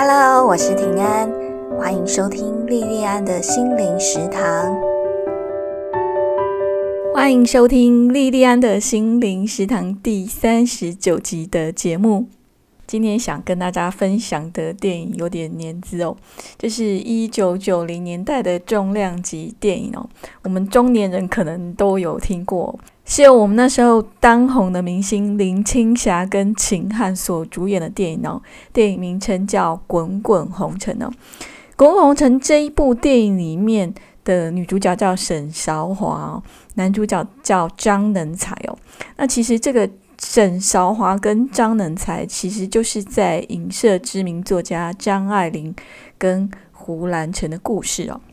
Hello，我是平安，欢迎收听莉莉安的心灵食堂。欢迎收听莉莉安的心灵食堂第三十九集的节目。今天想跟大家分享的电影有点年资哦，这是一九九零年代的重量级电影哦，我们中年人可能都有听过，是由我们那时候当红的明星林青霞跟秦汉所主演的电影哦。电影名称叫《滚滚红尘》哦，《滚滚红尘》这一部电影里面的女主角叫沈韶华，男主角叫张能才哦。那其实这个。沈韶华跟张能才其实就是在影射知名作家张爱玲跟胡兰成的故事哦。《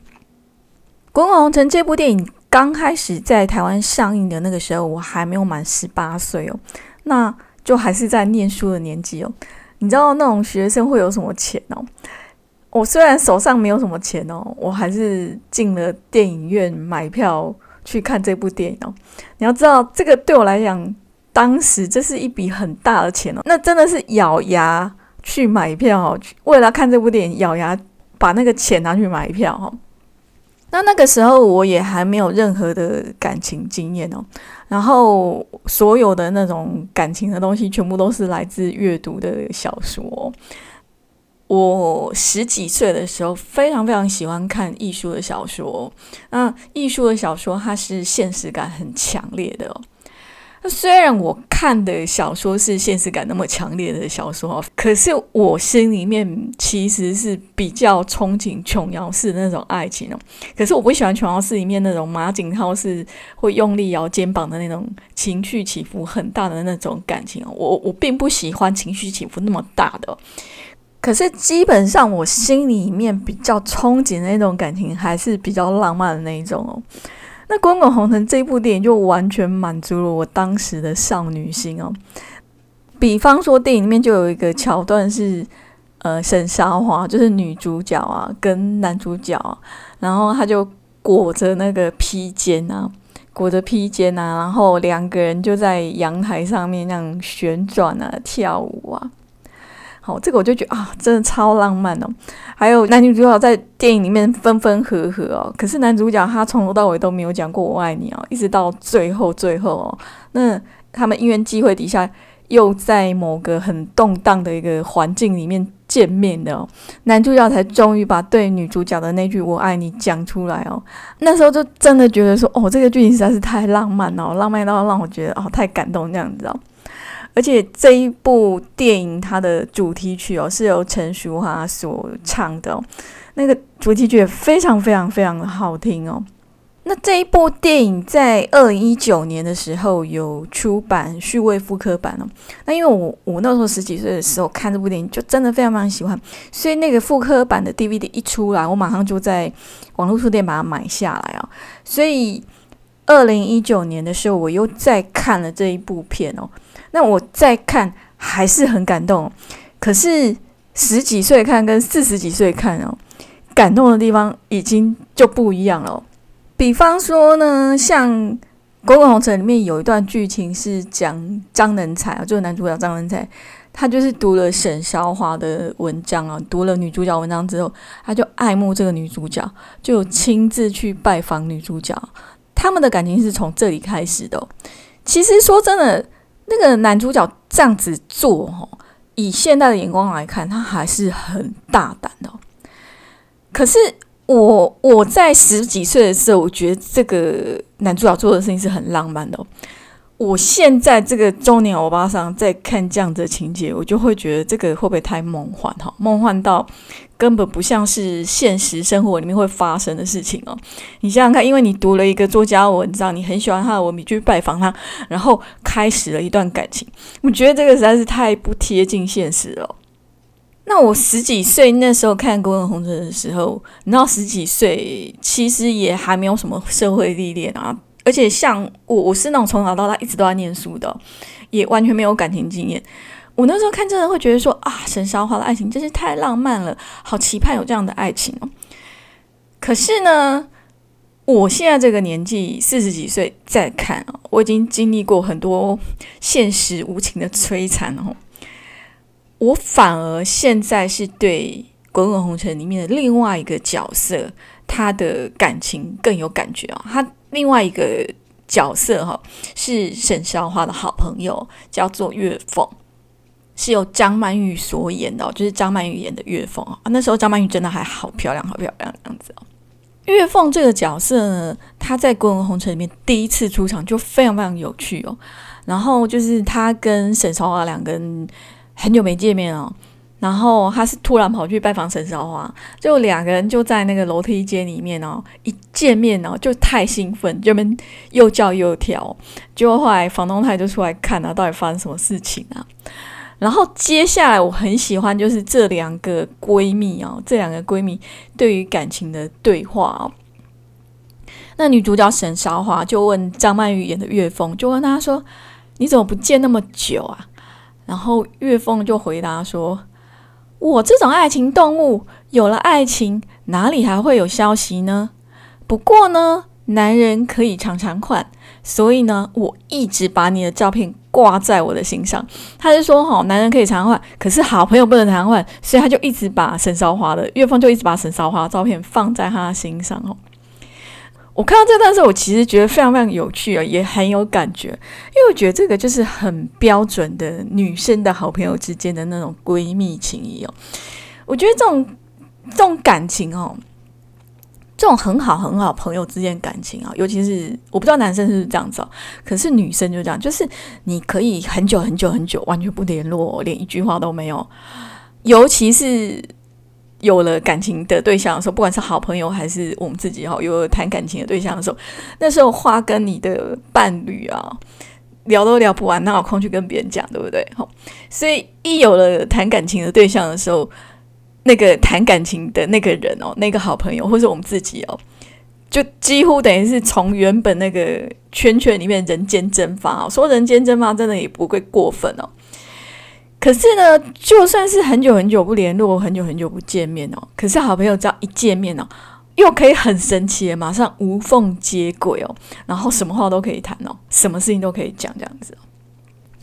滚滚红尘》这部电影刚开始在台湾上映的那个时候，我还没有满十八岁哦，那就还是在念书的年纪哦。你知道那种学生会有什么钱哦？我虽然手上没有什么钱哦，我还是进了电影院买票去看这部电影哦。你要知道，这个对我来讲。当时这是一笔很大的钱哦，那真的是咬牙去买票哦，为了看这部电影，咬牙把那个钱拿去买票哈。那那个时候我也还没有任何的感情经验哦，然后所有的那种感情的东西，全部都是来自阅读的小说。我十几岁的时候，非常非常喜欢看艺术的小说。那艺术的小说，它是现实感很强烈的哦。虽然我看的小说是现实感那么强烈的小说，可是我心里面其实是比较憧憬琼瑶式的那种爱情哦。可是我不喜欢琼瑶式里面那种马景涛是会用力摇肩膀的那种情绪起伏很大的那种感情哦。我我并不喜欢情绪起伏那么大的，可是基本上我心里面比较憧憬的那种感情还是比较浪漫的那一种哦。那《滚滚红尘》这部电影就完全满足了我当时的少女心哦。比方说，电影里面就有一个桥段是，呃，沈韶华就是女主角啊，跟男主角，然后他就裹着那个披肩啊，裹着披肩啊，然后两个人就在阳台上面那样旋转啊，跳舞啊。好，这个我就觉得啊，真的超浪漫哦。还有男女主角在电影里面分分合合哦，可是男主角他从头到尾都没有讲过我爱你哦，一直到最后最后哦，那他们因缘机会底下又在某个很动荡的一个环境里面见面的哦，男主角才终于把对女主角的那句我爱你讲出来哦。那时候就真的觉得说，哦，这个剧情实在是太浪漫哦，浪漫到让我觉得哦太感动这样子哦。而且这一部电影它的主题曲哦是由陈淑桦所唱的，哦那个主题曲也非常非常非常的好听哦。那这一部电影在二零一九年的时候有出版序位复刻版哦。那因为我我那时候十几岁的时候看这部电影就真的非常非常喜欢，所以那个复刻版的 DVD 一出来，我马上就在网络书店把它买下来啊。所以二零一九年的时候我又再看了这一部片哦。那我再看还是很感动，可是十几岁看跟四十几岁看哦，感动的地方已经就不一样了。比方说呢，像《滚滚红尘》里面有一段剧情是讲张能才啊，就是男主角张能才，他就是读了沈韶华的文章啊，读了女主角文章之后，他就爱慕这个女主角，就亲自去拜访女主角，他们的感情是从这里开始的。其实说真的。那个男主角这样子做，哦，以现代的眼光来看，他还是很大胆的。可是我我在十几岁的时候，我觉得这个男主角做的事情是很浪漫的。我现在这个中年欧巴桑在看这样的情节，我就会觉得这个会不会太梦幻？哈，梦幻到根本不像是现实生活里面会发生的事情哦。你想想看，因为你读了一个作家文章，你很喜欢他的文笔，去拜访他，然后开始了一段感情，我觉得这个实在是太不贴近现实了。那我十几岁那时候看《滚滚红尘》的时候，你知道十几岁其实也还没有什么社会历练啊。而且像我，我是那种从小到大一直都在念书的，也完全没有感情经验。我那时候看真的会觉得说啊，沈韶华的爱情真是太浪漫了，好期盼有这样的爱情哦。可是呢，我现在这个年纪四十几岁再看哦，我已经经历过很多现实无情的摧残哦。我反而现在是对《滚滚红尘》里面的另外一个角色，他的感情更有感觉啊。他另外一个角色哈，是沈少华的好朋友，叫做月凤，是由张曼玉所演的，就是张曼玉演的月凤啊。那时候张曼玉真的还好漂亮，好漂亮这样子哦。月凤这个角色呢，她在《滚滚红尘》里面第一次出场就非常非常有趣哦。然后就是她跟沈少华两个人很久没见面哦，然后他是突然跑去拜访沈少华，就两个人就在那个楼梯间里面哦，一见面哦就太兴奋，就们又叫又跳，结果后来房东太就出来看啊，到底发生什么事情啊？然后接下来我很喜欢就是这两个闺蜜哦，这两个闺蜜对于感情的对话哦。那女主角沈韶华就问张曼玉演的岳峰，就问她说：“你怎么不见那么久啊？”然后岳峰就回答说：“我这种爱情动物，有了爱情哪里还会有消息呢？不过呢，男人可以常常换，所以呢，我一直把你的照片。”挂在我的心上，他就说哈，男人可以常换，可是好朋友不能常换，所以他就一直把沈韶华的岳峰就一直把沈韶华的照片放在他心上哦。我看到这段时候，我其实觉得非常非常有趣啊，也很有感觉，因为我觉得这个就是很标准的女生的好朋友之间的那种闺蜜情谊哦。我觉得这种这种感情哦。这种很好很好朋友之间感情啊，尤其是我不知道男生是不是这样子哦，可是女生就这样，就是你可以很久很久很久完全不联络，连一句话都没有。尤其是有了感情的对象的时候，不管是好朋友还是我们自己哈，有了谈感情的对象的时候，那时候话跟你的伴侣啊聊都聊不完，哪有空去跟别人讲，对不对？好，所以一有了谈感情的对象的时候。那个谈感情的那个人哦，那个好朋友，或是我们自己哦，就几乎等于是从原本那个圈圈里面人间蒸发。说人间蒸发，真的也不会过分哦。可是呢，就算是很久很久不联络，很久很久不见面哦，可是好朋友只要一见面哦，又可以很神奇的马上无缝接轨哦，然后什么话都可以谈哦，什么事情都可以讲这样子。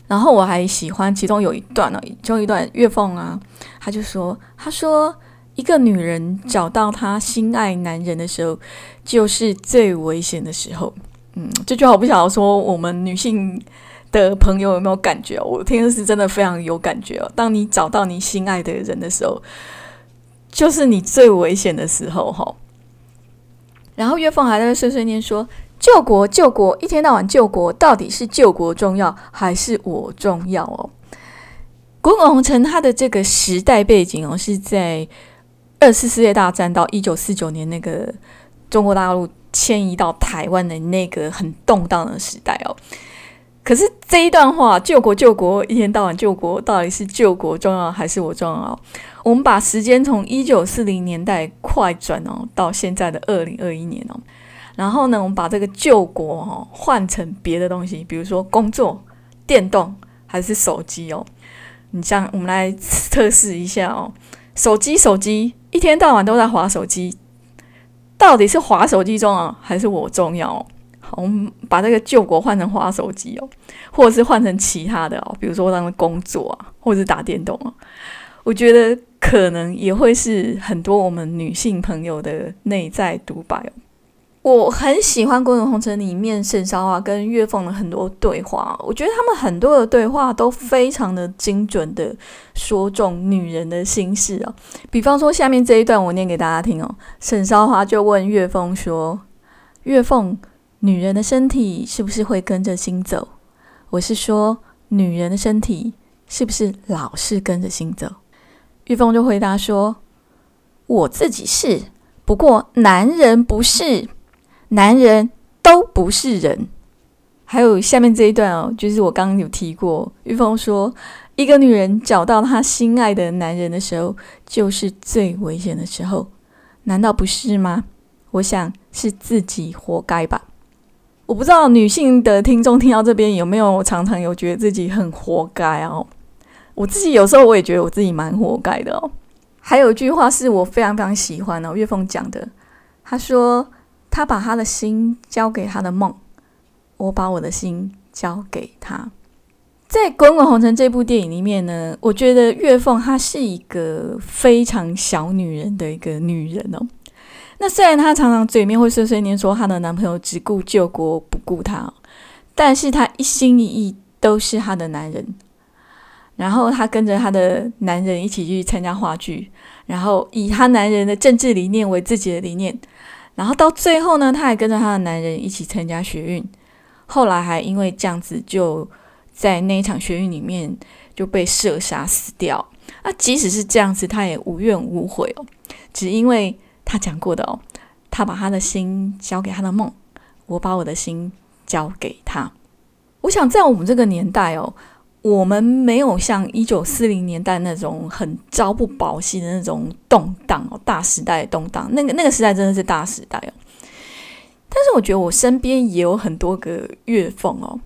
然后我还喜欢其中有一段呢，其中一段月凤啊，他就说：“他说一个女人找到她心爱男人的时候，就是最危险的时候。”嗯，这句话我不晓得说我们女性的朋友有没有感觉？我听的是真的非常有感觉哦。当你找到你心爱的人的时候，就是你最危险的时候哈。然后月凤还在碎碎念说。救国，救国！一天到晚救国，到底是救国重要还是我重要哦？滚滚红尘，它的这个时代背景哦，是在二次世界大战到一九四九年那个中国大陆迁移到台湾的那个很动荡的时代哦。可是这一段话，救国救国，一天到晚救国，到底是救国重要还是我重要？我们把时间从一九四零年代快转哦，到现在的二零二一年哦。然后呢，我们把这个救国哦换成别的东西，比如说工作、电动还是手机哦。你像我们来测试一下哦，手机手机一天到晚都在划手机，到底是划手机重要还是我重要？我们把这个救国换成花手机哦，或者是换成其他的哦，比如说让工作啊，或者是打电动啊。我觉得可能也会是很多我们女性朋友的内在独白哦。我很喜欢《滚滚红尘》里面沈韶华跟岳凤的很多对话，我觉得他们很多的对话都非常的精准的说中女人的心事哦。比方说下面这一段，我念给大家听哦。沈韶华就问岳凤说：“岳凤，女人的身体是不是会跟着心走？我是说，女人的身体是不是老是跟着心走？”玉凤就回答说：“我自己是，不过男人不是。”男人都不是人，还有下面这一段哦，就是我刚刚有提过，玉凤说，一个女人找到她心爱的男人的时候，就是最危险的时候，难道不是吗？我想是自己活该吧。我不知道女性的听众听到这边有没有常常有觉得自己很活该哦？我自己有时候我也觉得我自己蛮活该的哦。还有一句话是我非常非常喜欢哦，岳凤讲的，他说。他把他的心交给他的梦，我把我的心交给他。在《滚滚红尘》这部电影里面呢，我觉得月凤她是一个非常小女人的一个女人哦。那虽然她常常嘴面会碎碎念说她的男朋友只顾救国不顾她，但是她一心一意都是她的男人。然后她跟着她的男人一起去参加话剧，然后以她男人的政治理念为自己的理念。然后到最后呢，她还跟着她的男人一起参加学运。后来还因为这样子，就在那一场学运里面就被射杀死掉。那即使是这样子，她也无怨无悔哦，只因为他讲过的哦，他把他的心交给他的梦，我把我的心交给他。我想在我们这个年代哦。我们没有像一九四零年代那种很朝不保夕的那种动荡哦，大时代动荡，那个那个时代真的是大时代哦。但是我觉得我身边也有很多个月凤哦，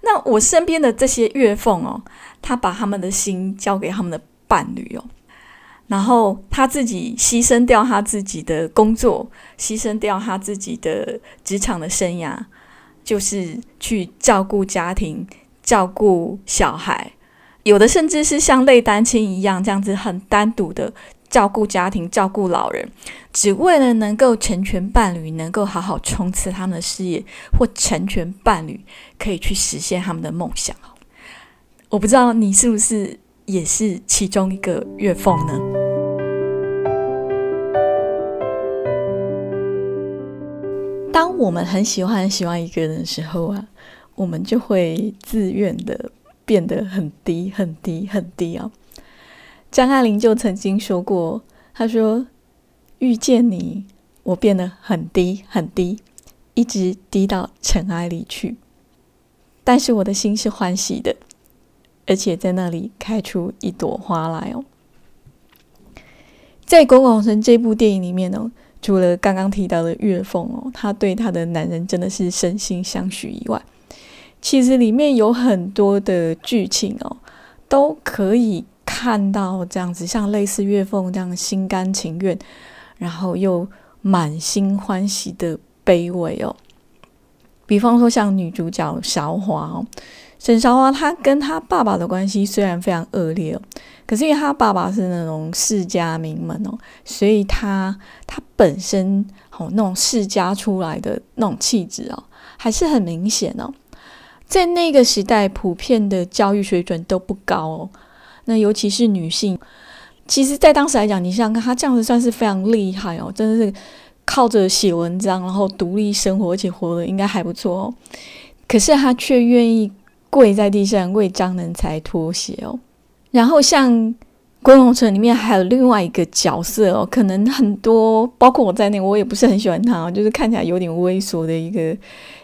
那我身边的这些月凤哦，他把他们的心交给他们的伴侣哦，然后他自己牺牲掉他自己的工作，牺牲掉他自己的职场的生涯，就是去照顾家庭。照顾小孩，有的甚至是像类单亲一样，这样子很单独的照顾家庭、照顾老人，只为了能够成全伴侣，能够好好冲刺他们的事业，或成全伴侣可以去实现他们的梦想。我不知道你是不是也是其中一个月凤呢？当我们很喜欢很喜欢一个人的时候啊。我们就会自愿的变得很低、很低、很低啊！张爱玲就曾经说过：“她说遇见你，我变得很低、很低，一直低到尘埃里去。但是我的心是欢喜的，而且在那里开出一朵花来哦。”在《滚滚红尘》这部电影里面呢，除了刚刚提到的月凤哦，她对她的男人真的是身心相许以外，其实里面有很多的剧情哦，都可以看到这样子，像类似月凤这样心甘情愿，然后又满心欢喜的卑微哦。比方说像女主角韶华哦，沈韶华她跟她爸爸的关系虽然非常恶劣哦，可是因为她爸爸是那种世家名门哦，所以她她本身哦那种世家出来的那种气质哦，还是很明显哦。在那个时代，普遍的教育水准都不高哦。那尤其是女性，其实，在当时来讲，你想想看，她这样子算是非常厉害哦，真的是靠着写文章，然后独立生活，而且活得应该还不错哦。可是她却愿意跪在地上为张能才脱鞋哦。然后像。《归红城》里面还有另外一个角色哦，可能很多，包括我在内，我也不是很喜欢他，就是看起来有点猥琐的一个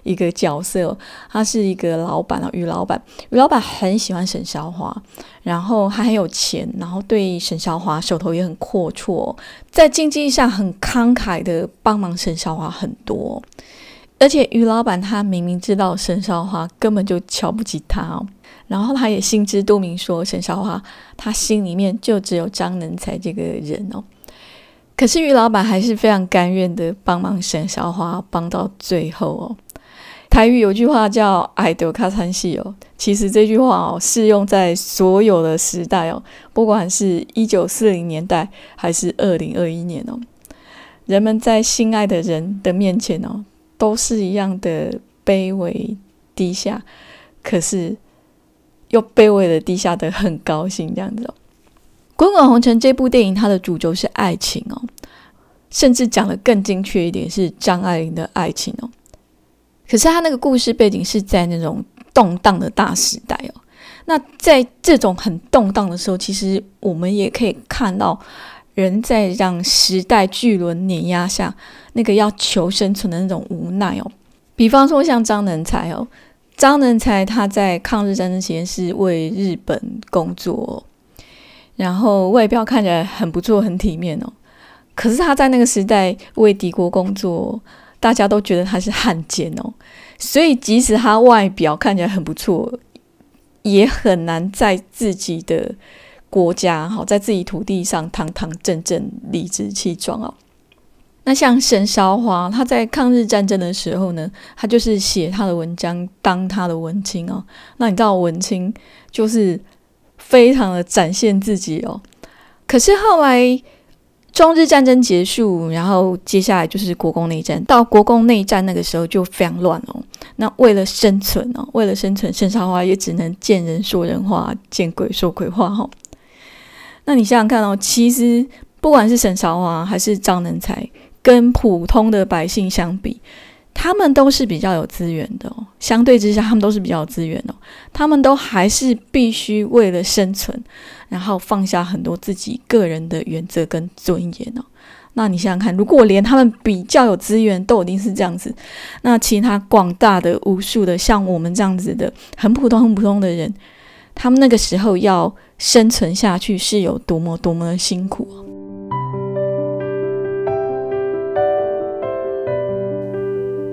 一个角色。他是一个老板啊，于老板，于老板很喜欢沈小华，然后他很有钱，然后对沈小华手头也很阔绰，在经济上很慷慨的帮忙沈小华很多。而且于老板他明明知道沈少华根本就瞧不起他哦。然后他也心知肚明，说沈少华他心里面就只有张能才这个人哦。可是于老板还是非常甘愿的帮忙沈少华，帮到最后哦。台语有句话叫“爱得卡餐戏”哦，其实这句话哦适用在所有的时代哦，不管是一九四零年代还是二零二一年哦，人们在心爱的人的面前哦，都是一样的卑微低下。可是。又卑微的低下的很高兴这样子哦，《滚滚红尘》这部电影它的主轴是爱情哦，甚至讲的更精确一点是张爱玲的爱情哦。可是他那个故事背景是在那种动荡的大时代哦。那在这种很动荡的时候，其实我们也可以看到人在让时代巨轮碾压下，那个要求生存的那种无奈哦。比方说像张能才哦。张能才他在抗日战争期间是为日本工作，然后外表看起来很不错、很体面哦。可是他在那个时代为敌国工作，大家都觉得他是汉奸哦。所以即使他外表看起来很不错，也很难在自己的国家、好在自己土地上堂堂正正、理直气壮哦。那像沈韶华，他在抗日战争的时候呢，他就是写他的文章当他的文青哦。那你知道文青就是非常的展现自己哦。可是后来中日战争结束，然后接下来就是国共内战。到国共内战那个时候就非常乱哦。那为了生存哦，为了生存，沈韶华也只能见人说人话，见鬼说鬼话哈。那你想想看哦，其实不管是沈韶华还是张能才。跟普通的百姓相比，他们都是比较有资源的哦。相对之下，他们都是比较有资源哦。他们都还是必须为了生存，然后放下很多自己个人的原则跟尊严哦。那你想想看，如果连他们比较有资源都已经是这样子，那其他广大的无数的像我们这样子的很普通、很普通的人，他们那个时候要生存下去是有多么多么的辛苦。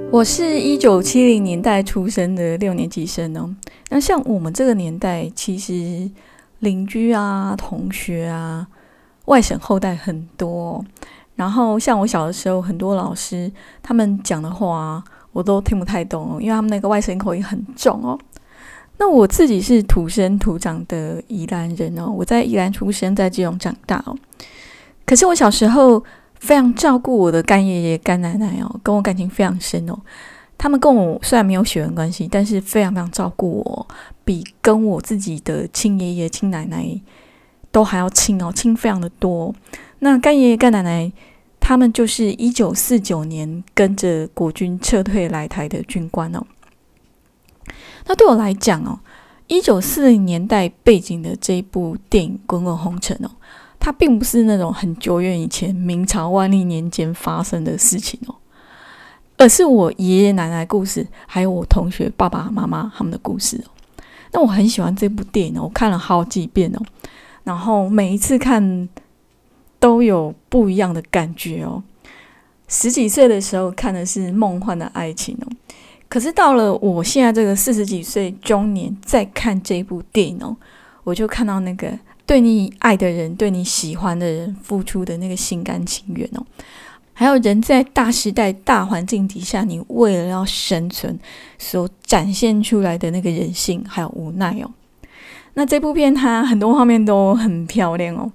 我是一九七零年代出生的六年级生哦。那像我们这个年代，其实邻居啊、同学啊、外省后代很多。然后像我小的时候，很多老师他们讲的话，我都听不太懂，因为他们那个外省口音很重哦。那我自己是土生土长的宜兰人哦，我在宜兰出生，在基隆长大哦。可是我小时候。非常照顾我的干爷爷干奶奶哦，跟我感情非常深哦。他们跟我虽然没有血缘关系，但是非常非常照顾我，比跟我自己的亲爷爷亲奶奶都还要亲哦，亲非常的多。那干爷爷干奶奶他们就是一九四九年跟着国军撤退来台的军官哦。那对我来讲哦，一九四零年代背景的这一部电影《滚滚红尘》哦。它并不是那种很久远以前明朝万历年间发生的事情哦，而是我爷爷奶奶故事，还有我同学爸爸妈妈他们的故事哦。那我很喜欢这部电影哦，我看了好几遍哦，然后每一次看都有不一样的感觉哦。十几岁的时候看的是梦幻的爱情哦，可是到了我现在这个四十几岁中年再看这部电影哦，我就看到那个。对你爱的人，对你喜欢的人付出的那个心甘情愿哦，还有人在大时代、大环境底下，你为了要生存所展现出来的那个人性还有无奈哦。那这部片它很多画面都很漂亮哦，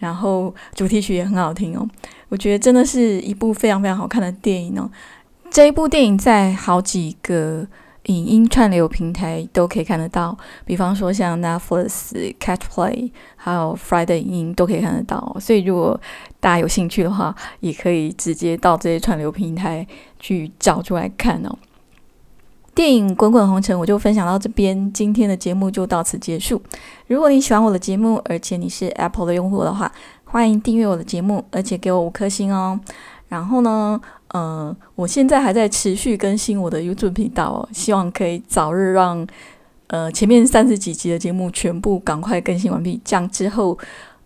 然后主题曲也很好听哦，我觉得真的是一部非常非常好看的电影哦。这一部电影在好几个。影音串流平台都可以看得到，比方说像 Netflix、Catch Play，还有 Friday 影音都可以看得到。所以如果大家有兴趣的话，也可以直接到这些串流平台去找出来看哦。电影《滚滚红尘》我就分享到这边，今天的节目就到此结束。如果你喜欢我的节目，而且你是 Apple 的用户的话，欢迎订阅我的节目，而且给我五颗星哦。然后呢？嗯，我现在还在持续更新我的 YouTube 频道哦，希望可以早日让呃前面三十几集的节目全部赶快更新完毕，这样之后，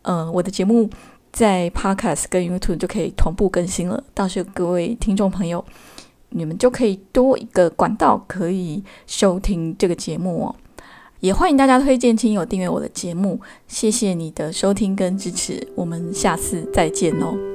呃，我的节目在 Podcast 跟 YouTube 就可以同步更新了。到时候各位听众朋友，你们就可以多一个管道可以收听这个节目哦。也欢迎大家推荐亲友订阅我的节目，谢谢你的收听跟支持，我们下次再见哦。